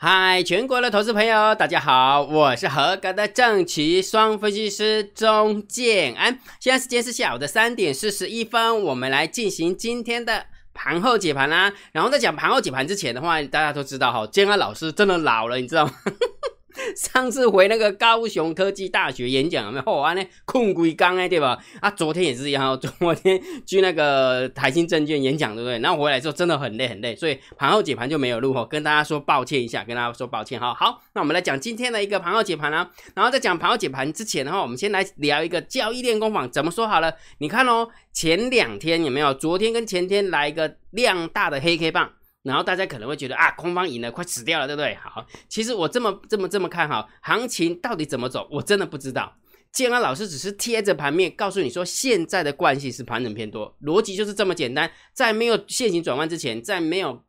嗨，全国的投资朋友，大家好，我是合格的正奇双分析师钟建安。现在时间是下午的三点四十一分，我们来进行今天的盘后解盘啦。然后在讲盘后解盘之前的话，大家都知道哈，建安老师真的老了，你知道吗？上次回那个高雄科技大学演讲有没有？哦，安呢困鬼刚哎，对吧？啊，昨天也是一样，昨天去那个台新证券演讲，对不对？然后回来之后真的很累很累，所以盘后解盘就没有录哈，跟大家说抱歉一下，跟大家说抱歉哈。好，那我们来讲今天的一个盘后解盘啊。然后在讲盘后解盘之前的话，我们先来聊一个交易练功坊怎么说好了。你看哦，前两天有没有？昨天跟前天来一个量大的黑 K 棒。然后大家可能会觉得啊，空方赢了，快死掉了，对不对？好，其实我这么这么这么看哈，行情到底怎么走，我真的不知道。建安老师只是贴着盘面告诉你说，现在的惯性是盘整偏多，逻辑就是这么简单。在没有线型转弯之前，在没有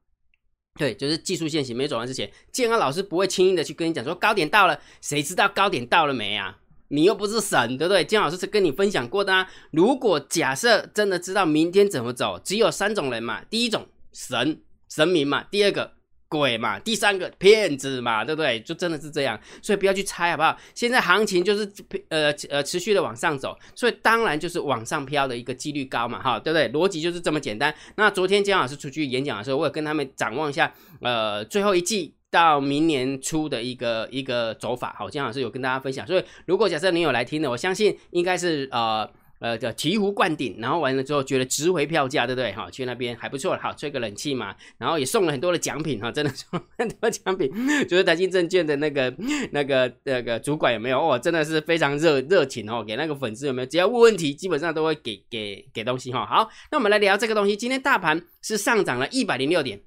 对，就是技术线型没转弯之前，建安老师不会轻易的去跟你讲说高点到了，谁知道高点到了没啊？你又不是神，对不对？建安老师是跟你分享过的啊。如果假设真的知道明天怎么走，只有三种人嘛，第一种神。神明嘛，第二个鬼嘛，第三个骗子嘛，对不对？就真的是这样，所以不要去猜，好不好？现在行情就是呃呃持续的往上走，所以当然就是往上飘的一个几率高嘛，哈，对不对？逻辑就是这么简单。那昨天姜老师出去演讲的时候，我也跟他们展望一下，呃，最后一季到明年初的一个一个走法，好，姜老师有跟大家分享。所以如果假设你有来听的，我相信应该是呃。呃，叫醍醐灌顶，然后完了之后觉得值回票价，对不对？哈，去那边还不错，好吹个冷气嘛，然后也送了很多的奖品，哈，真的送很多奖品，就是台积证券的那个、那个、那个主管有没有？哦，真的是非常热热情哦，给那个粉丝有没有？只要问问题，基本上都会给给给东西哈。好，那我们来聊这个东西。今天大盘是上涨了一百零六点，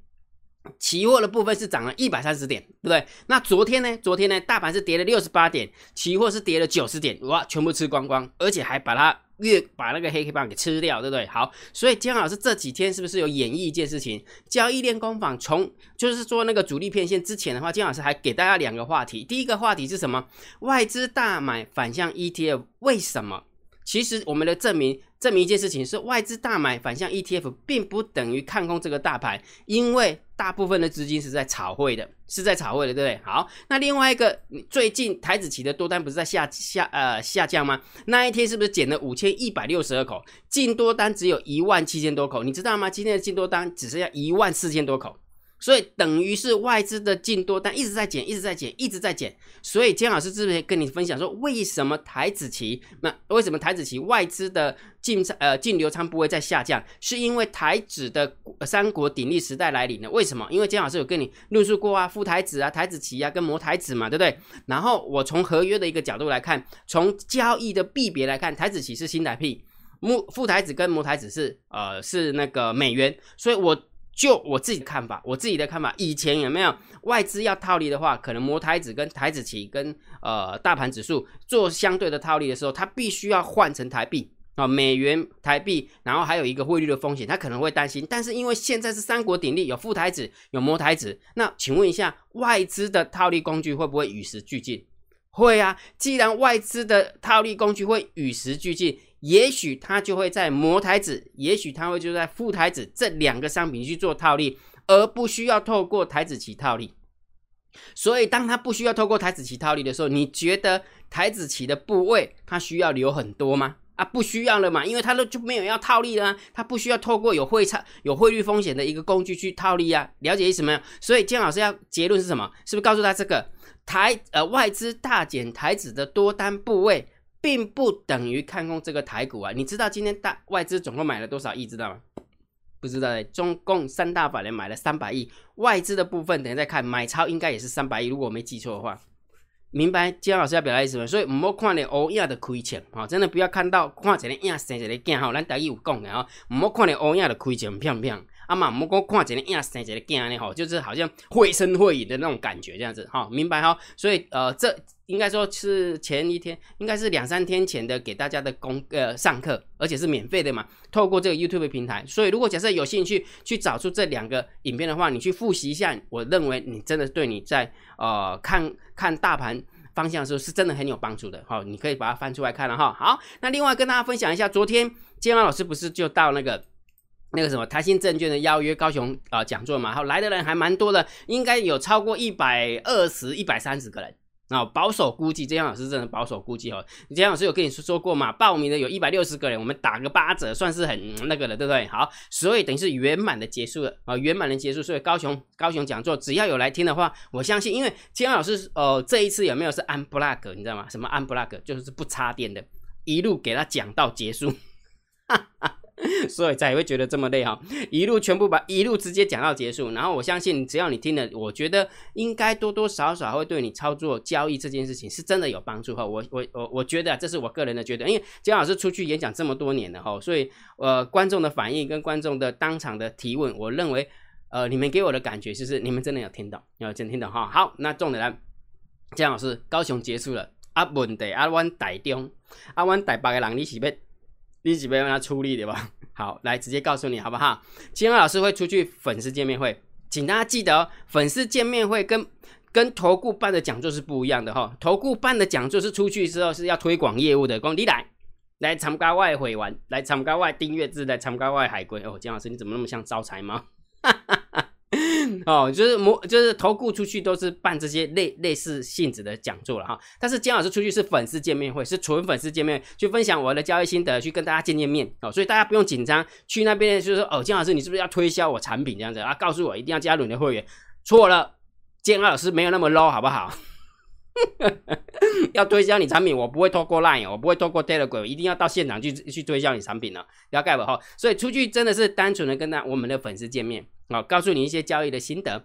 期货的部分是涨了一百三十点，对不对？那昨天呢？昨天呢？大盘是跌了六十八点，期货是跌了九十点，哇，全部吃光光，而且还把它。越把那个黑黑棒给吃掉，对不对？好，所以姜老师这几天是不是有演绎一件事情？交易链工坊从就是说那个主力片线之前的话，姜老师还给大家两个话题。第一个话题是什么？外资大买反向 ETF，为什么？其实我们的证明证明一件事情是，外资大买反向 ETF 并不等于看空这个大盘，因为大部分的资金是在炒汇的，是在炒汇的，对不对？好，那另外一个，最近台子期的多单不是在下下呃下降吗？那一天是不是减了五千一百六十二口，净多单只有一万七千多口，你知道吗？今天的净多单只剩下一万四千多口。所以等于是外资的进多单一直在减，一直在减，一直在减。所以姜老师之前跟你分享说，为什么台子期那为什么台子期外资的净呃净流仓不会再下降？是因为台子的三国鼎立时代来临了。为什么？因为姜老师有跟你论述过啊，副台子啊，台子期啊，跟模台子嘛，对不对？然后我从合约的一个角度来看，从交易的币别来看，台子期是新台币，木副台子跟模台子是呃是那个美元，所以我。就我自己的看法，我自己的看法，以前有没有外资要套利的话，可能摩台子跟台子期跟呃大盘指数做相对的套利的时候，它必须要换成台币啊，美元台币，然后还有一个汇率的风险，他可能会担心。但是因为现在是三国鼎立，有副台子，有摩台子，那请问一下，外资的套利工具会不会与时俱进？会啊，既然外资的套利工具会与时俱进。也许他就会在摩台子，也许他会就在副台子这两个商品去做套利，而不需要透过台子期套利。所以，当他不需要透过台子期套利的时候，你觉得台子期的部位他需要留很多吗？啊，不需要了嘛，因为他都就没有要套利了，他不需要透过有汇差、有汇率风险的一个工具去套利啊。了解意思没有？所以，姜老师要结论是什么？是不是告诉他这个台呃外资大减台子的多单部位？并不等于看空这个台股啊！你知道今天大外资总共买了多少亿？知道吗？不知道的，中共三大法人买了三百亿，外资的部分等下再看，买超应该也是三百亿，如果我没记错的话。明白金老师要表达意思吗？所以唔好看你欧亚的亏钱啊！真的不要看到看一个影生一个囝哈，咱大家有讲的啊，唔好看你欧亚的亏钱漂不漂啊嘛，唔好看一个影生一个囝呢吼，就是好像绘声绘影的那种感觉这样子哈，明白哈？所以呃这。应该说是前一天，应该是两三天前的给大家的公呃上课，而且是免费的嘛。透过这个 YouTube 平台，所以如果假设有兴趣去找出这两个影片的话，你去复习一下，我认为你真的对你在呃看看大盘方向的时候是真的很有帮助的。好，你可以把它翻出来看了哈。好，那另外跟大家分享一下，昨天建安老师不是就到那个那个什么台新证券的邀约高雄啊讲座嘛，好来的人还蛮多的，应该有超过一百二十一百三十个人。啊，保守估计，姜老师真的保守估计哦。姜老师有跟你说说过嘛？报名的有一百六十个人，我们打个八折，算是很那个了，对不对？好，所以等于是圆满的结束了啊，圆满的结束。所以高雄高雄讲座，只要有来听的话，我相信，因为姜老师哦，这一次有没有是安 plug？你知道吗？什么安 plug？就是不插电的，一路给他讲到结束。哈哈。所以才会觉得这么累哈，一路全部把一路直接讲到结束，然后我相信只要你听了，我觉得应该多多少少会对你操作交易这件事情是真的有帮助哈。我我我我觉得这是我个人的觉得，因为姜老师出去演讲这么多年了哈，所以呃观众的反应跟观众的当场的提问，我认为呃你们给我的感觉就是你们真的有听懂，有真听懂哈。好，那重点来，姜老师高雄结束了，啊问题啊阮台中，啊阮台北的人你是要？你几杯让他出力的吧？好，来直接告诉你好不好？金安老师会出去粉丝见面会，请大家记得哦。粉丝见面会跟跟投顾办的讲座是不一样的哈。投顾办的讲座是出去之后是要推广业务的，光你来来参加外会玩，来参加外订阅制，来参加外海归哦。金老师你怎么那么像招财猫？哦，就是模就是投顾出去都是办这些类类似性质的讲座了哈，但是姜老师出去是粉丝见面会，是纯粉丝见面，去分享我的交易心得，去跟大家见见面哦，所以大家不用紧张，去那边就是说哦，姜老师你是不是要推销我产品这样子啊？告诉我一定要加入你的会员，错了，姜老师没有那么 low 好不好？要推销你产品，我不会透过 Line，我不会透过 Telegram，一定要到现场去去推销你产品了，了解不哈？所以出去真的是单纯的跟那我们的粉丝见面。好，告诉你一些交易的心得，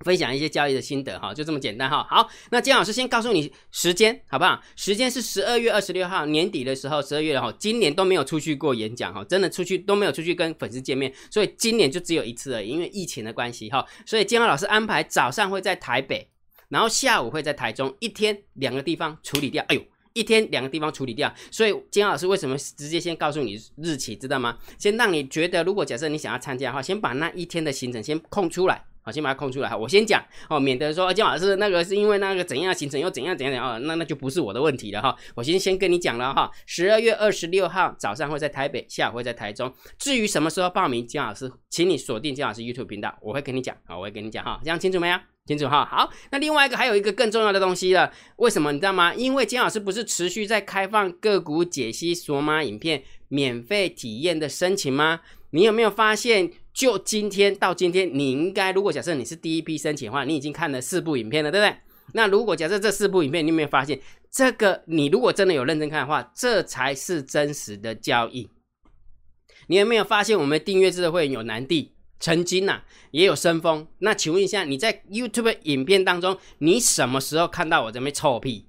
分享一些交易的心得，哈，就这么简单哈。好，那金老师先告诉你时间，好不好？时间是十二月二十六号年底的时候，十二月哈，今年都没有出去过演讲哈，真的出去都没有出去跟粉丝见面，所以今年就只有一次而已，因为疫情的关系哈。所以金老师安排早上会在台北，然后下午会在台中，一天两个地方处理掉。哎呦！一天两个地方处理掉，所以金老师为什么直接先告诉你日期，知道吗？先让你觉得，如果假设你想要参加的话，先把那一天的行程先空出来，好，先把它空出来哈。我先讲哦，免得说金老师那个是因为那个怎样行程又怎样怎样怎样，那那就不是我的问题了哈。我先先跟你讲了哈，十二月二十六号早上会在台北，下午会在台中。至于什么时候报名，金老师，请你锁定金老师 YouTube 频道，我会跟你讲啊，我会跟你讲哈，这样清楚没有？清楚哈，好，那另外一个还有一个更重要的东西了，为什么你知道吗？因为金老师不是持续在开放个股解析索马影片免费体验的申请吗？你有没有发现，就今天到今天，你应该如果假设你是第一批申请的话，你已经看了四部影片了，对不对？那如果假设这四部影片，你有没有发现，这个你如果真的有认真看的话，这才是真实的交易。你有没有发现，我们订阅制的会员有难地？曾经呐，也有生风。那请问一下，你在 YouTube 影片当中，你什么时候看到我这边臭屁？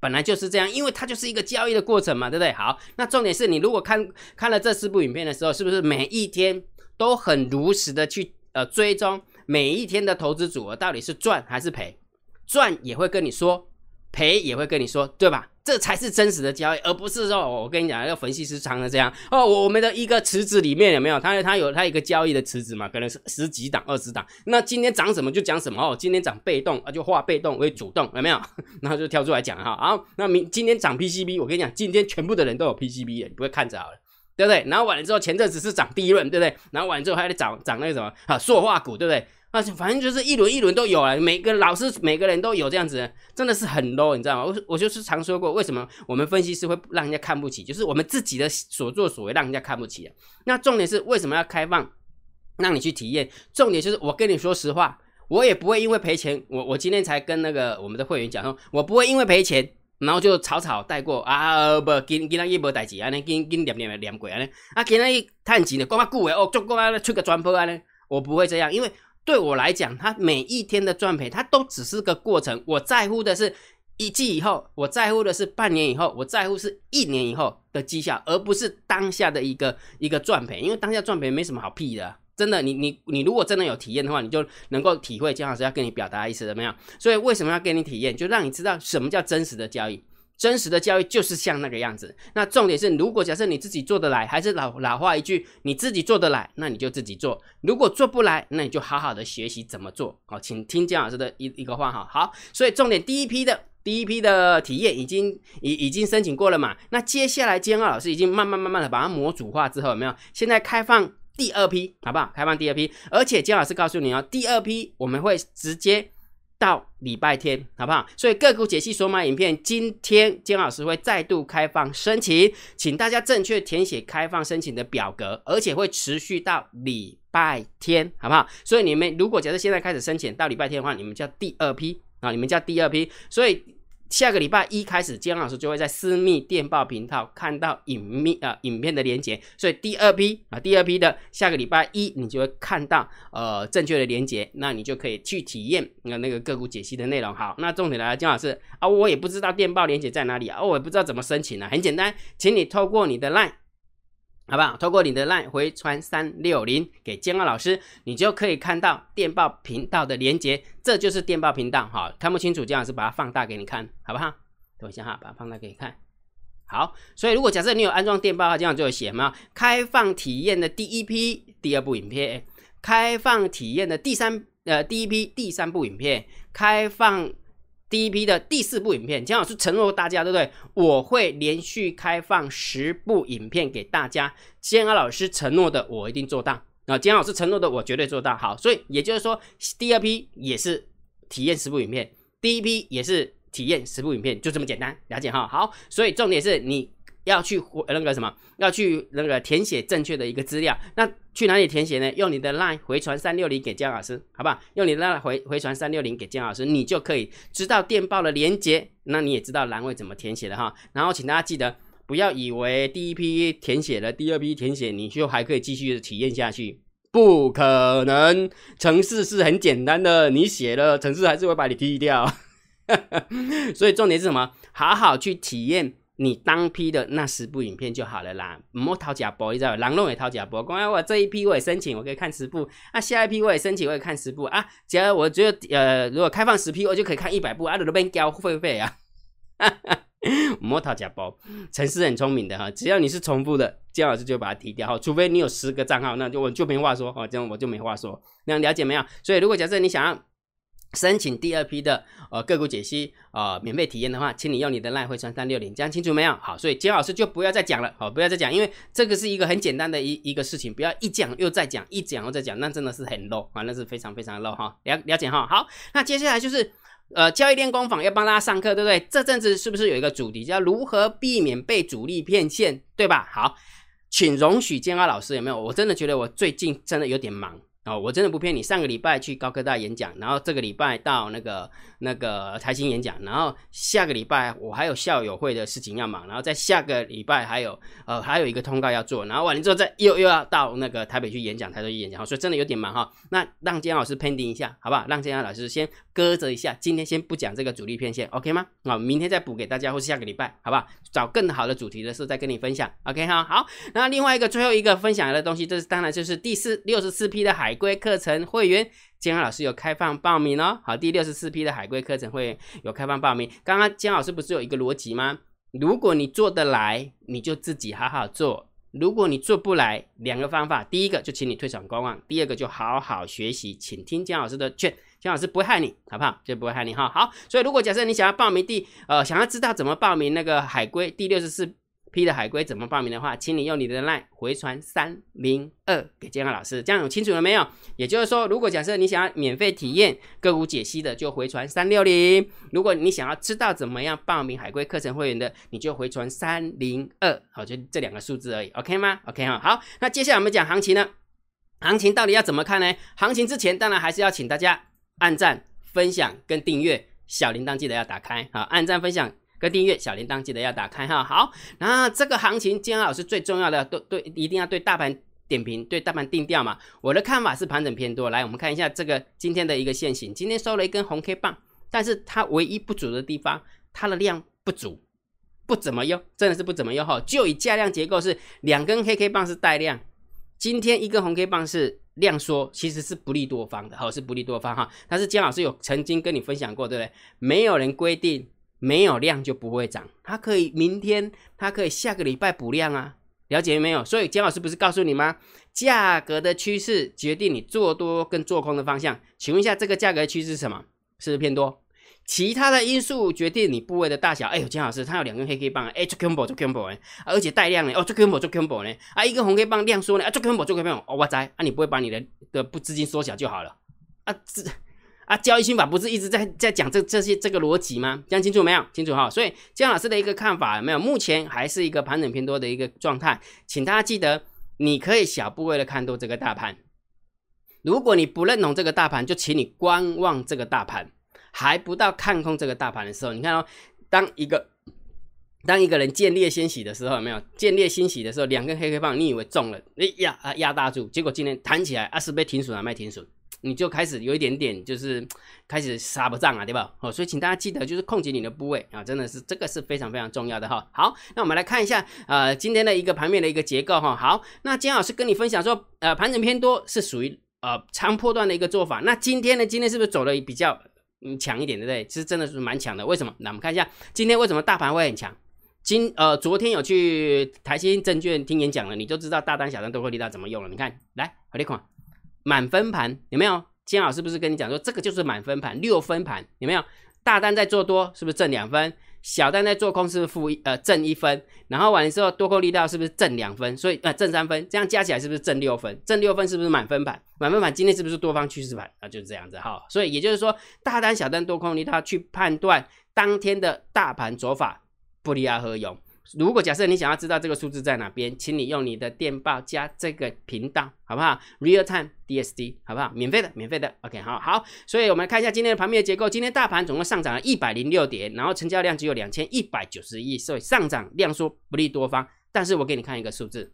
本来就是这样，因为它就是一个交易的过程嘛，对不对？好，那重点是你如果看看了这四部影片的时候，是不是每一天都很如实的去呃追踪每一天的投资组合到底是赚还是赔？赚也会跟你说。赔也会跟你说，对吧？这才是真实的交易，而不是说，我跟你讲，要分析师常的这样哦。我们的一个池子里面有没有？他他有他一个交易的池子嘛？可能是十几档、二十档。那今天涨什么就讲什么哦。今天涨被动啊，就化被动为主动，有没有？然后就跳出来讲哈。好，那明今天涨 PCB，我跟你讲，今天全部的人都有 PCB 你不会看着好了，对不对？然后完了之后，前阵子是涨第一轮，对不对？然后完了之后还得涨涨那个什么啊，塑化股，对不对？啊，反正就是一轮一轮都有啊，每个老师每个人都有这样子，真的是很 low，你知道吗？我我就是常说过，为什么我们分析师会让人家看不起，就是我们自己的所作所为让人家看不起啊。那重点是为什么要开放让你去体验？重点就是我跟你说实话，我也不会因为赔钱，我我今天才跟那个我们的会员讲说，我不会因为赔钱，然后就草草带过啊，不，今今天一波代志啊，那今今念念念过啊，呢啊，今天一叹钱的，讲啊久的哦，足够啊，出个专播啊，呢我不会这样，因为。对我来讲，它每一天的赚赔，它都只是个过程。我在乎的是一季以后，我在乎的是半年以后，我在乎是一年以后的绩效，而不是当下的一个一个赚赔。因为当下赚赔没什么好屁的，真的。你你你如果真的有体验的话，你就能够体会姜老师要跟你表达意思怎么样？所以为什么要给你体验？就让你知道什么叫真实的交易。真实的交易就是像那个样子。那重点是，如果假设你自己做得来，还是老老话一句，你自己做得来，那你就自己做；如果做不来，那你就好好的学习怎么做。好，请听姜老师的一一个话哈。好，所以重点第一批的第一批的体验已经已已经申请过了嘛？那接下来监二老师已经慢慢慢慢的把它模组化之后，有没有？现在开放第二批，好不好？开放第二批，而且监老师告诉你哦，第二批我们会直接。到礼拜天，好不好？所以个股解析索马影片，今天金老师会再度开放申请，请大家正确填写开放申请的表格，而且会持续到礼拜天，好不好？所以你们如果假设现在开始申请到礼拜天的话，你们叫第二批啊，你们叫第二批，所以。下个礼拜一开始，姜老师就会在私密电报频道看到影密啊影片的连接，所以第二批啊第二批的下个礼拜一，你就会看到呃正确的连接，那你就可以去体验那那个个股解析的内容。好，那重点来了，姜老师啊，我也不知道电报连接在哪里啊，我也不知道怎么申请啊，很简单，请你透过你的 LINE。好不好？透过你的 LINE 回传三六零给监二老师，你就可以看到电报频道的连接，这就是电报频道。好，看不清楚，姜老师把它放大给你看，好不好？等一下哈，把它放大给你看。好，所以如果假设你有安装电报的话，这样就会写吗，开放体验的第一批第二部影片，开放体验的第三呃第一批第三部影片，开放。第一批的第四部影片，姜老师承诺大家，对不对？我会连续开放十部影片给大家。姜老师承诺的，我一定做到。啊，姜老师承诺的，我绝对做到。好，所以也就是说，第二批也是体验十部影片，第一批也是体验十部影片，就这么简单，了解哈？好，所以重点是你。要去回那个什么，要去那个填写正确的一个资料，那去哪里填写呢？用你的 LINE 回传三六零给姜老师，好不好？用你的 LINE 回回传三六零给姜老师，你就可以知道电报的连接，那你也知道栏位怎么填写的哈。然后请大家记得，不要以为第一批填写了，第二批填写你就还可以继续体验下去，不可能。程式是很简单的，你写了程式还是会把你踢掉。所以重点是什么？好好去体验。你当批的那十部影片就好了啦，唔好掏假包，你知道？狼龙也掏假包，讲我这一批我也申请，我可以看十部，啊，下一批我也申请，我也看十部啊。只要我觉得呃，如果开放十批，我就可以看一百部啊，都边交会费啊。唔好掏假包，陈思很聪明的哈，只要你是重复的，姜老师就把它踢掉哈，除非你有十个账号，那就我就没话说哦，这样我就没话说，那样了解没有？所以如果假设你想要。申请第二批的呃个股解析啊免费体验的话，请你用你的赖辉传三六零，讲清楚没有？好，所以金老师就不要再讲了，好，不要再讲，因为这个是一个很简单的一一个事情，不要一讲又再讲，一讲又再讲，那真的是很 low 啊，那是非常非常 low 哈，了了解哈。好，那接下来就是呃交易链工坊要帮大家上课，对不对？这阵子是不是有一个主题叫如何避免被主力骗线，对吧？好，请容许建安老师有没有？我真的觉得我最近真的有点忙。哦，我真的不骗你。上个礼拜去高科大演讲，然后这个礼拜到那个那个财经演讲，然后下个礼拜我还有校友会的事情要忙，然后在下个礼拜还有呃还有一个通告要做，然后完了之后再又又要到那个台北去演讲，台北去演讲，所以真的有点忙哈。那让建老师 pending 一下，好不好？让建老师先搁着一下，今天先不讲这个主力片线，OK 吗？啊，明天再补给大家，或是下个礼拜，好不好？找更好的主题的时候再跟你分享，OK 哈。好，那另外一个最后一个分享的东西，这是当然就是第四六十四批的海。归课程会员，姜老师有开放报名哦。好，第六十四批的海归课程会员有开放报名。刚刚姜老师不是有一个逻辑吗？如果你做得来，你就自己好好做；如果你做不来，两个方法，第一个就请你退场观望，第二个就好好学习，请听姜老师的劝，姜老师不会害你，好不好？就不会害你哈。好，所以如果假设你想要报名第呃，想要知道怎么报名那个海龟第六十四。批的海龟怎么报名的话，请你用你的 LINE 回传三零二给健康老师，这样有清楚了没有？也就是说，如果假设你想要免费体验个股解析的，就回传三六零；如果你想要知道怎么样报名海龟课程会员的，你就回传三零二。好，就这两个数字而已，OK 吗？OK 哈，好，那接下来我们讲行情呢？行情到底要怎么看呢？行情之前当然还是要请大家按赞、分享跟订阅，小铃铛记得要打开。好，按赞、分享。跟订阅小铃铛记得要打开哈，好，那这个行情金安老师最重要的，对对，一定要对大盘点评，对大盘定调嘛。我的看法是盘整偏多，来，我们看一下这个今天的一个线型，今天收了一根红 K 棒，但是它唯一不足的地方，它的量不足，不怎么用，真的是不怎么用哈。就以价量结构是两根黑 K 棒是带量，今天一根红 K 棒是量缩，其实是不利多方的，好是不利多方哈。但是姜老师有曾经跟你分享过，对不对？没有人规定。没有量就不会涨，它可以明天，它可以下个礼拜补量啊，了解没有？所以姜老师不是告诉你吗？价格的趋势决定你做多跟做空的方向。请问一下，这个价格趋势是什么？是不是偏多？其他的因素决定你部位的大小。哎呦，金老师，他有两根黑 K 棒，哎，做 combo 做 combo 哎，而且带量呢，哦，做 combo 做 combo 呢，啊，一根红 K 棒量缩呢，啊，做 combo 做 combo，哦，我在，啊，你不会把你的的不资金缩小就好了，啊，这啊，交易心法不是一直在在讲这这些这个逻辑吗？讲清楚没有？清楚哈。所以姜老师的一个看法有没有？目前还是一个盘整偏多的一个状态，请大家记得，你可以小部位的看多这个大盘。如果你不认同这个大盘，就请你观望这个大盘。还不到看空这个大盘的时候，你看哦，当一个当一个人见猎欣喜的时候，有没有见猎欣喜的时候，两根黑黑棒，你以为中了，哎压啊压大住，结果今天弹起来，啊是被停损啊卖停损，你就开始有一点点就是开始杀不涨啊，对吧？哦，所以请大家记得就是控制你的部位啊，真的是这个是非常非常重要的哈。好，那我们来看一下呃今天的一个盘面的一个结构哈。好，那金老师跟你分享说，呃盘整偏多是属于呃长波段的一个做法。那今天呢，今天是不是走的比较？嗯，强一点，对不对？其实真的是蛮强的。为什么？那我们看一下今天为什么大盘会很强。今呃，昨天有去台新证券听演讲了，你就知道大单、小单都会力道怎么用了。你看，来，好你看，满分盘有没有？金老师不是跟你讲说，这个就是满分盘，六分盘有没有？大单在做多，是不是挣两分？小单在做空是不是负一呃正一分，然后完了之后多空力道是不是正两分？所以呃正三分，这样加起来是不是正六分？正六分是不是满分盘？满分盘今天是不是多方趋势盘？啊就是这样子哈。所以也就是说大单小单多空力道去判断当天的大盘走法，不利而合用。如果假设你想要知道这个数字在哪边，请你用你的电报加这个频道，好不好？Real time DSD，好不好？免费的，免费的。OK，好好。所以我们来看一下今天的盘面结构。今天大盘总共上涨了一百零六点，然后成交量只有两千一百九十亿，所以上涨量缩不利多方。但是我给你看一个数字。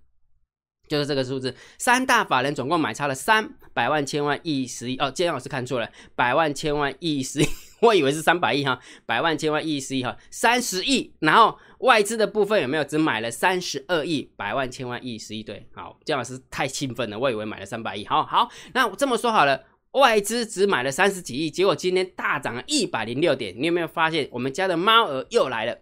就是这个数字，三大法人总共买差了三百万千万亿十亿哦，今天老师看错了，百万千万亿十亿，我以为是三百亿哈，百万千万亿十亿哈，三十亿，然后外资的部分有没有只买了三十二亿，百万千万亿十亿对，好，姜老师太兴奋了，我以为买了三百亿，好好，那我这么说好了，外资只买了三十几亿，结果今天大涨了一百零六点，你有没有发现我们家的猫儿又来了？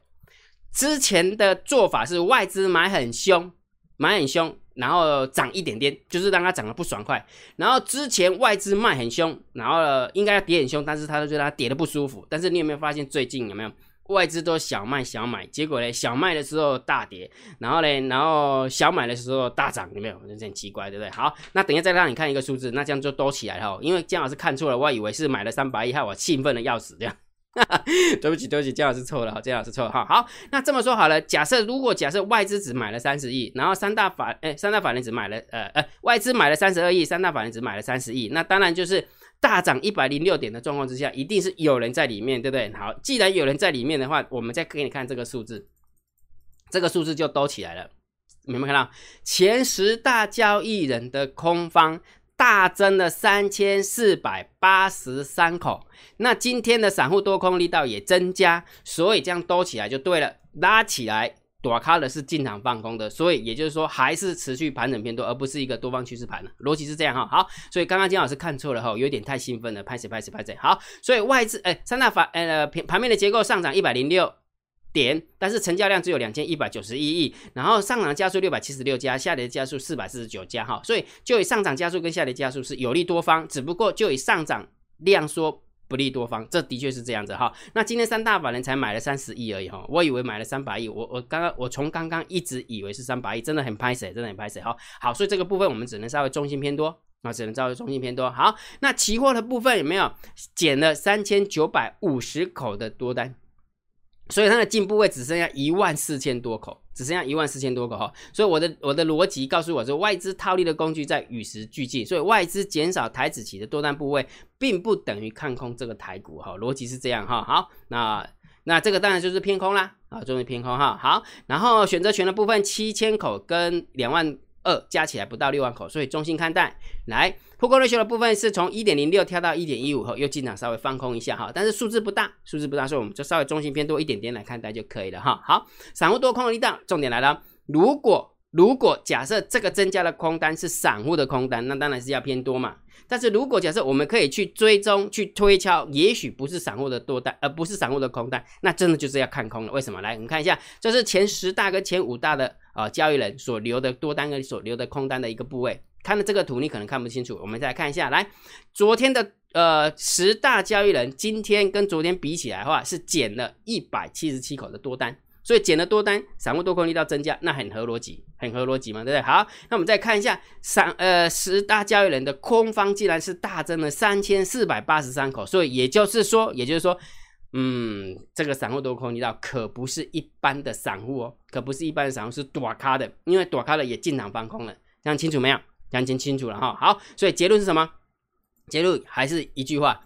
之前的做法是外资买很凶，买很凶。然后涨一点点，就是让它涨得不爽快。然后之前外资卖很凶，然后应该要跌很凶，但是他都觉得它跌得不舒服。但是你有没有发现最近有没有外资都小卖小买，结果呢小卖的时候大跌，然后呢然后小买的时候大涨，有没有？有点奇怪，对不对？好，那等一下再让你看一个数字，那这样就多起来了。因为姜老师看错了，我以为是买了三百亿，害我兴奋的要死这样。对不起，对不起，姜老师错了，哈，姜老师错了，哈，好，那这么说好了，假设如果假设外资只买了三十亿，然后三大法，哎，三大法人只买了，呃呃，外资买了三十二亿，三大法人只买了三十亿，那当然就是大涨一百零六点的状况之下，一定是有人在里面，对不对？好，既然有人在里面的话，我们再给你看这个数字，这个数字就都起来了，有没有看到前十大交易人的空方？大增了三千四百八十三口，那今天的散户多空力道也增加，所以这样多起来就对了，拉起来躲开的是进场放空的，所以也就是说还是持续盘整偏多，而不是一个多方趋势盘了，逻辑是这样哈。好，所以刚刚金老师看错了哈，有点太兴奋了，拍谁拍谁拍谁。好，所以外资哎三大法呃盘盘面的结构上涨一百零六。点，但是成交量只有两千一百九十一亿，然后上涨加速六百七十六家，下跌加速四百四十九家，哈，所以就以上涨加速跟下跌加速是有利多方，只不过就以上涨量缩不利多方，这的确是这样子哈。那今天三大法人才买了三十亿而已哈，我以为买了三百亿，我我刚刚我从刚刚一直以为是三百亿，真的很拍死，真的很拍死哈。好，所以这个部分我们只能稍微中心偏多，啊，只能稍微中心偏多。好，那期货的部分有没有减了三千九百五十口的多单？所以它的进步位只剩下一万四千多口，只剩下一万四千多口哈。所以我的我的逻辑告诉我说，外资套利的工具在与时俱进，所以外资减少台子期的多单部位，并不等于看空这个台股哈。逻辑是这样哈。好，那那这个当然就是偏空啦啊，终于偏空哈。好，然后选择权的部分七千口跟两万。二加起来不到六万口，所以中性看待。来，破空 ratio 的部分是从一点零六跳到一点一五后，又进场稍微放空一下哈，但是数字不大，数字不大，所以我们就稍微中性偏多一点点来看待就可以了哈。好，散户多空的力量，重点来了。如果如果假设这个增加的空单是散户的空单，那当然是要偏多嘛。但是如果假设我们可以去追踪、去推敲，也许不是散户的多单，而不是散户的空单，那真的就是要看空了。为什么？来，我们看一下，这是前十大跟前五大的啊交易人所留的多单跟所留的空单的一个部位，看了这个图，你可能看不清楚。我们再来看一下，来，昨天的呃十大交易人，今天跟昨天比起来的话，是减了一百七十七口的多单，所以减了多单，散户多空力道增加，那很合逻辑，很合逻辑嘛，对不对？好，那我们再看一下，散呃十大交易人的空方，竟然是大增了三千四百八十三口，所以也就是说，也就是说。嗯，这个散户多空力道可不是一般的散户哦，可不是一般的散户，是躲咖的，因为躲咖的也进场放空了，讲清楚没有？讲清清楚了哈。好，所以结论是什么？结论还是一句话，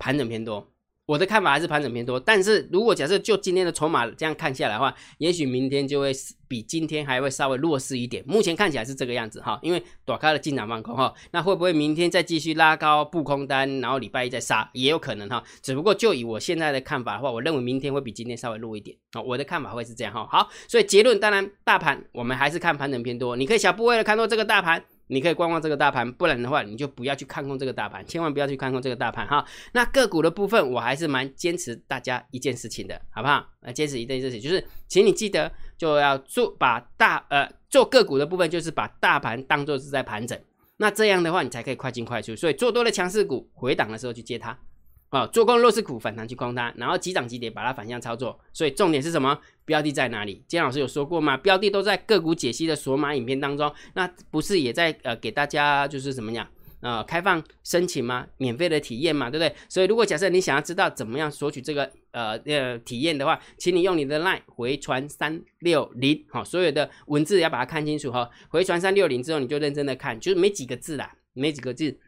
盘整偏多。我的看法还是盘整偏多，但是如果假设就今天的筹码这样看下来的话，也许明天就会比今天还会稍微弱势一点。目前看起来是这个样子哈，因为躲开了进场放空哈，那会不会明天再继续拉高布空单，然后礼拜一再杀，也有可能哈。只不过就以我现在的看法的话，我认为明天会比今天稍微弱一点啊。我的看法会是这样哈。好，所以结论当然大盘我们还是看盘整偏多，你可以小部位的看多这个大盘。你可以观望这个大盘，不然的话，你就不要去看空这个大盘，千万不要去看空这个大盘哈。那个股的部分，我还是蛮坚持大家一件事情的，好不好？呃，坚持一件事情，就是请你记得就要做把大呃做个股的部分，就是把大盘当做是在盘整，那这样的话，你才可以快进快出。所以做多的强势股回档的时候去接它。啊，做空弱势股反弹去空它，然后急涨急跌把它反向操作。所以重点是什么？标的在哪里？金老师有说过吗？标的都在个股解析的索马影片当中。那不是也在呃给大家就是怎么样啊开放申请吗？免费的体验嘛，对不对？所以如果假设你想要知道怎么样索取这个呃呃体验的话，请你用你的 line 回传三六零，好，所有的文字要把它看清楚哈。回传三六零之后，你就认真的看，就是没几个字啦，没几个字。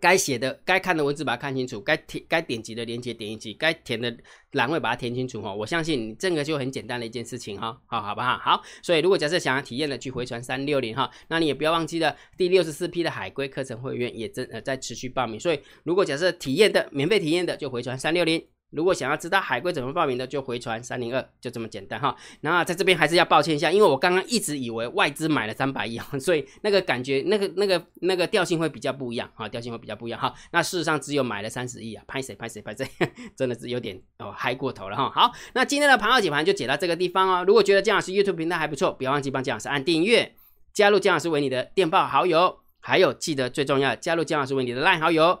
该写的、该看的文字把它看清楚，该填、该点击的连接点一击，该填的栏位把它填清楚哈。我相信你这个就很简单的一件事情哈，好好不好？好，所以如果假设想要体验的，去回传三六零哈，那你也不要忘记了第六十四批的海归课程会员也正呃在持续报名，所以如果假设体验的免费体验的，就回传三六零。如果想要知道海龟怎么报名的，就回传三零二，就这么简单哈。然后在这边还是要抱歉一下，因为我刚刚一直以为外资买了三百亿，所以那个感觉、那个、那个、那个调性会比较不一样哈，调性会比较不一样哈。那事实上只有买了三十亿啊，拍谁拍谁拍谁，真的是有点哦嗨过头了哈。好，那今天的盘号解盘就解到这个地方哦。如果觉得姜老师 YouTube 频道还不错，不要忘记帮姜老师按订阅，加入姜老师为你的电报好友，还有记得最重要，加入姜老师为你的 LINE 好友，